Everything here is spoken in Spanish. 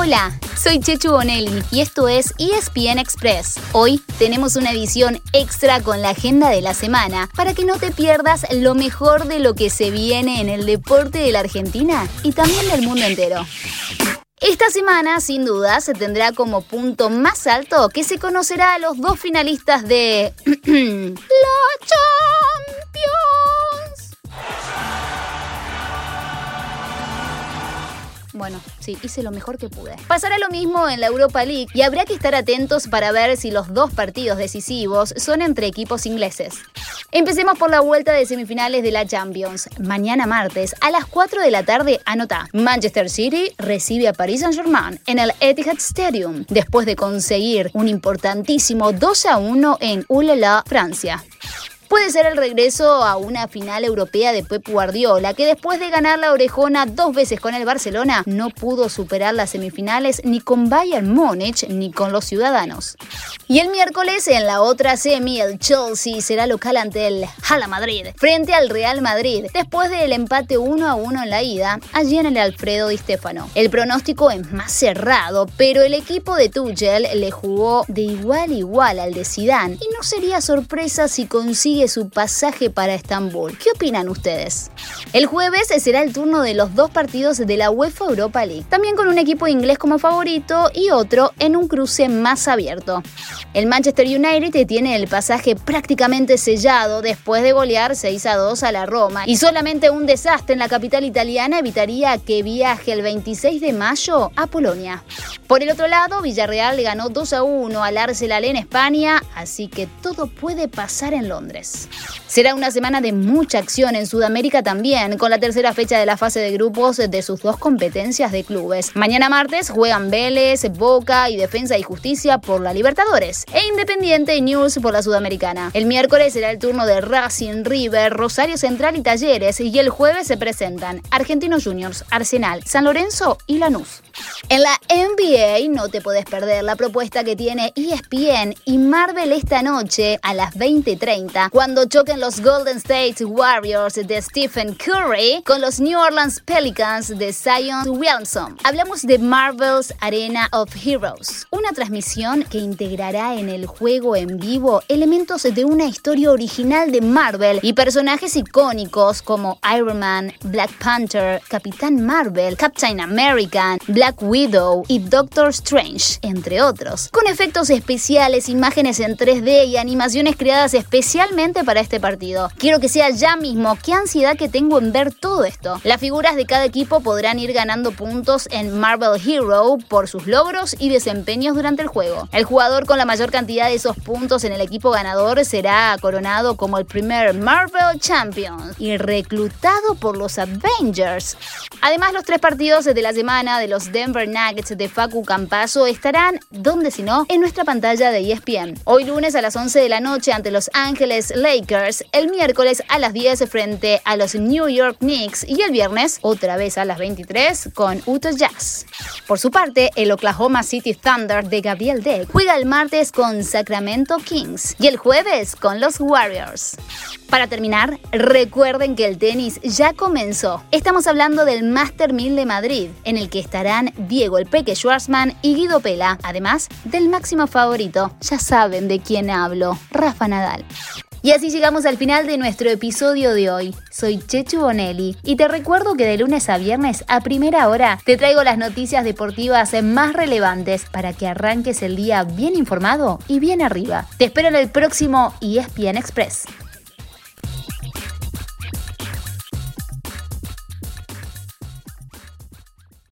Hola, soy Chechu Bonelli y esto es ESPN Express. Hoy tenemos una edición extra con la agenda de la semana para que no te pierdas lo mejor de lo que se viene en el deporte de la Argentina y también del mundo entero. Esta semana, sin duda, se tendrá como punto más alto que se conocerá a los dos finalistas de Bueno, sí, hice lo mejor que pude. Pasará lo mismo en la Europa League y habrá que estar atentos para ver si los dos partidos decisivos son entre equipos ingleses. Empecemos por la vuelta de semifinales de la Champions. Mañana martes a las 4 de la tarde, anota. Manchester City recibe a Paris Saint-Germain en el Etihad Stadium después de conseguir un importantísimo 2 a 1 en Ulala, Francia. Puede ser el regreso a una final europea de Pep Guardiola, que después de ganar la orejona dos veces con el Barcelona, no pudo superar las semifinales ni con Bayern Múnich ni con los ciudadanos. Y el miércoles en la otra semi, el Chelsea será local ante el Hala Madrid, frente al Real Madrid, después del empate 1 a 1 en la ida, allí en el Alfredo Di Stefano. El pronóstico es más cerrado, pero el equipo de Tuchel le jugó de igual a igual al de Zidane y no sería sorpresa si consigue su pasaje para Estambul. ¿Qué opinan ustedes? El jueves será el turno de los dos partidos de la UEFA Europa League, también con un equipo inglés como favorito y otro en un cruce más abierto. El Manchester United tiene el pasaje prácticamente sellado después de golear 6 a 2 a la Roma y solamente un desastre en la capital italiana evitaría que viaje el 26 de mayo a Polonia. Por el otro lado, Villarreal le ganó 2 a 1 al Arsenal en España, así que todo puede pasar en Londres. Será una semana de mucha acción en Sudamérica también, con la tercera fecha de la fase de grupos de sus dos competencias de clubes. Mañana martes juegan Vélez, Boca y Defensa y Justicia por la Libertadores e Independiente y News por la Sudamericana. El miércoles será el turno de Racing, River, Rosario Central y Talleres y el jueves se presentan Argentinos Juniors, Arsenal, San Lorenzo y Lanús. En la NBA no te puedes perder la propuesta que tiene ESPN y Marvel esta noche a las 20:30 cuando choquen los Golden State Warriors de Stephen Curry con los New Orleans Pelicans de Zion Williamson. Hablamos de Marvel's Arena of Heroes, una transmisión que integrará en el juego en vivo elementos de una historia original de Marvel y personajes icónicos como Iron Man, Black Panther, Capitán Marvel, Captain American, Black Widow y Doctor Strange, entre otros, con efectos especiales, imágenes en 3D y animaciones creadas especialmente para este partido. Quiero que sea ya mismo, qué ansiedad que tengo en ver todo esto. Las figuras de cada equipo podrán ir ganando puntos en Marvel Hero por sus logros y desempeños durante el juego. El jugador con la mayor cantidad de esos puntos en el equipo ganador será coronado como el primer Marvel Champion y reclutado por los Avengers. Además, los tres partidos de la semana de los Denver Nuggets de Facu Campaso estarán, donde si no, en nuestra pantalla de ESPN. Hoy lunes a las 11 de la noche ante Los Ángeles Lakers, el miércoles a las 10 frente a los New York Knicks y el viernes otra vez a las 23 con Utah Jazz. Por su parte, el Oklahoma City Thunder de Gabriel Deck juega el martes con Sacramento Kings y el jueves con los Warriors. Para terminar, recuerden que el tenis ya comenzó. Estamos hablando del Master 1000 de Madrid, en el que estarán Diego el Peque Schwarzman y Guido Pela, además del máximo favorito. Ya saben de quién hablo, Rafa Nadal. Y así llegamos al final de nuestro episodio de hoy. Soy Chechu Bonelli y te recuerdo que de lunes a viernes a primera hora te traigo las noticias deportivas más relevantes para que arranques el día bien informado y bien arriba. Te espero en el próximo ESPN Express.